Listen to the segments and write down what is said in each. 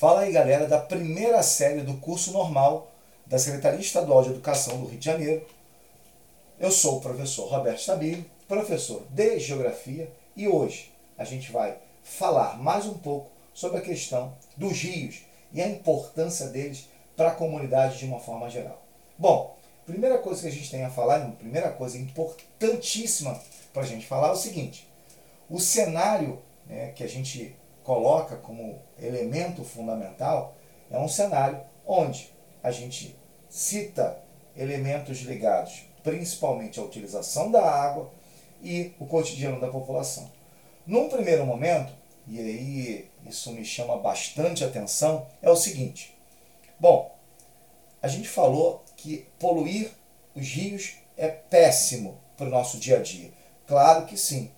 Fala aí, galera, da primeira série do curso normal da Secretaria Estadual de Educação do Rio de Janeiro. Eu sou o professor Roberto Stabile, professor de Geografia, e hoje a gente vai falar mais um pouco sobre a questão dos rios e a importância deles para a comunidade de uma forma geral. Bom, primeira coisa que a gente tem a falar, primeira coisa importantíssima para a gente falar é o seguinte: o cenário né, que a gente coloca como elemento fundamental é um cenário onde a gente cita elementos ligados principalmente à utilização da água e o cotidiano da população. Num primeiro momento, e aí isso me chama bastante atenção, é o seguinte: bom, a gente falou que poluir os rios é péssimo para o nosso dia a dia. Claro que sim,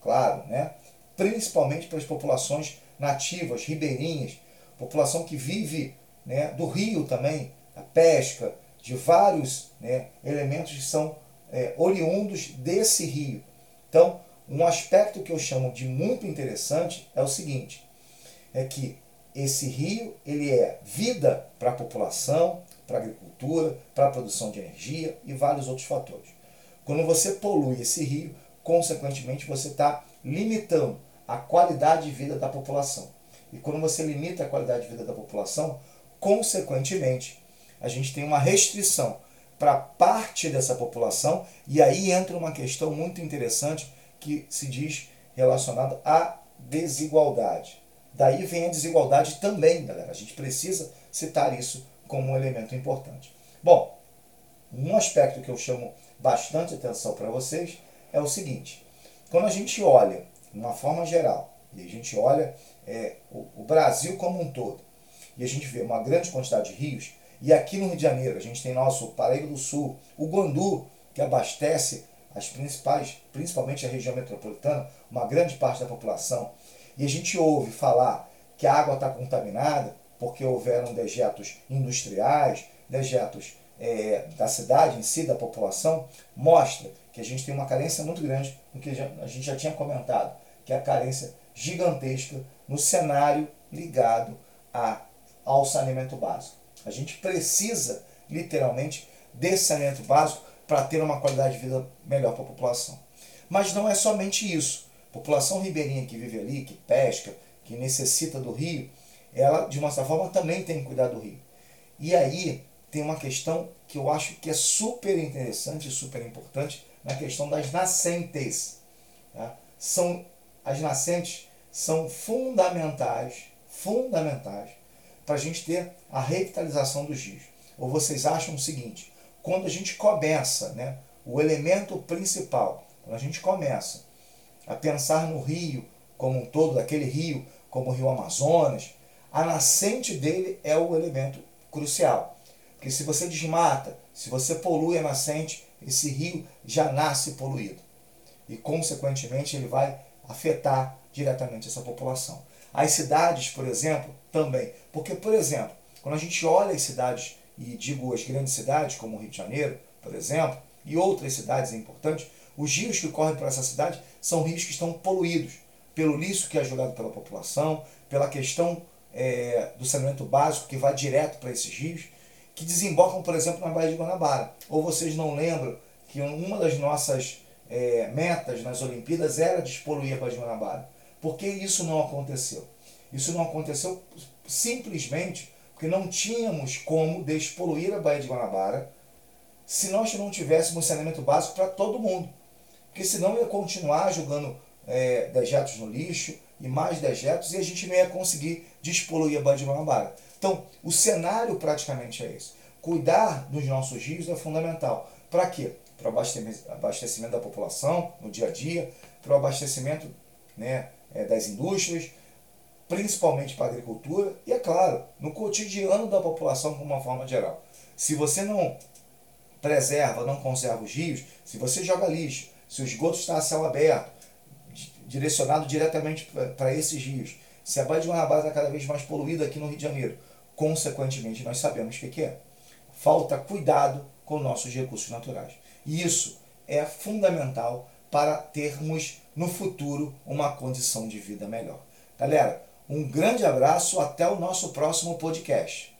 claro, né? principalmente para as populações nativas, ribeirinhas, população que vive né, do rio também, a pesca, de vários né, elementos que são é, oriundos desse rio. Então, um aspecto que eu chamo de muito interessante é o seguinte, é que esse rio ele é vida para a população, para a agricultura, para a produção de energia e vários outros fatores. Quando você polui esse rio, consequentemente você está limitando a qualidade de vida da população. E quando você limita a qualidade de vida da população, consequentemente, a gente tem uma restrição para parte dessa população, e aí entra uma questão muito interessante que se diz relacionada à desigualdade. Daí vem a desigualdade também, galera. A gente precisa citar isso como um elemento importante. Bom, um aspecto que eu chamo bastante atenção para vocês é o seguinte: quando a gente olha de uma forma geral, e a gente olha é, o, o Brasil como um todo, e a gente vê uma grande quantidade de rios, e aqui no Rio de Janeiro a gente tem nosso Paraíba do Sul, o Guandu, que abastece as principais, principalmente a região metropolitana, uma grande parte da população, e a gente ouve falar que a água está contaminada porque houveram dejetos industriais, dejetos é, da cidade em si, da população, mostra que a gente tem uma carência muito grande, no que a gente já tinha comentado, que é a carência gigantesca no cenário ligado a, ao saneamento básico. A gente precisa, literalmente, desse saneamento básico para ter uma qualidade de vida melhor para a população. Mas não é somente isso. A população ribeirinha que vive ali, que pesca, que necessita do rio, ela, de uma certa forma, também tem que cuidar do rio. E aí, tem uma questão que eu acho que é super interessante e super importante na questão das nascentes. Tá? São, as nascentes são fundamentais, fundamentais para a gente ter a revitalização dos rios. Ou vocês acham o seguinte, quando a gente começa, né, o elemento principal, quando a gente começa a pensar no rio como um todo, daquele rio como o rio Amazonas, a nascente dele é o elemento crucial. Porque se você desmata, se você polui a nascente, esse rio já nasce poluído. E, consequentemente, ele vai afetar diretamente essa população. As cidades, por exemplo, também. Porque, por exemplo, quando a gente olha as cidades, e digo as grandes cidades, como o Rio de Janeiro, por exemplo, e outras cidades importantes, os rios que correm por essa cidade são rios que estão poluídos pelo lixo que é jogado pela população, pela questão é, do saneamento básico que vai direto para esses rios que desembocam, por exemplo, na Baía de Guanabara. Ou vocês não lembram que uma das nossas é, metas nas Olimpíadas era despoluir a Baía de Guanabara? Por que isso não aconteceu? Isso não aconteceu simplesmente porque não tínhamos como despoluir a Baía de Guanabara se nós não tivéssemos saneamento básico para todo mundo. Porque senão ia continuar jogando é, dejetos no lixo e mais dejetos e a gente não ia conseguir despoluir a Baía de Guanabara. Então, o cenário praticamente é esse. Cuidar dos nossos rios é fundamental. Para quê? Para o abastecimento da população no dia a dia, para o abastecimento né, é, das indústrias, principalmente para a agricultura e, é claro, no cotidiano da população de uma forma geral. Se você não preserva, não conserva os rios, se você joga lixo, se o esgoto está a céu aberto, direcionado diretamente para esses rios, se a Baía de Guanabara está cada vez mais poluída aqui no Rio de Janeiro, consequentemente nós sabemos o que é. Falta cuidado com nossos recursos naturais. E isso é fundamental para termos no futuro uma condição de vida melhor. Galera, Um grande abraço, até o nosso próximo podcast.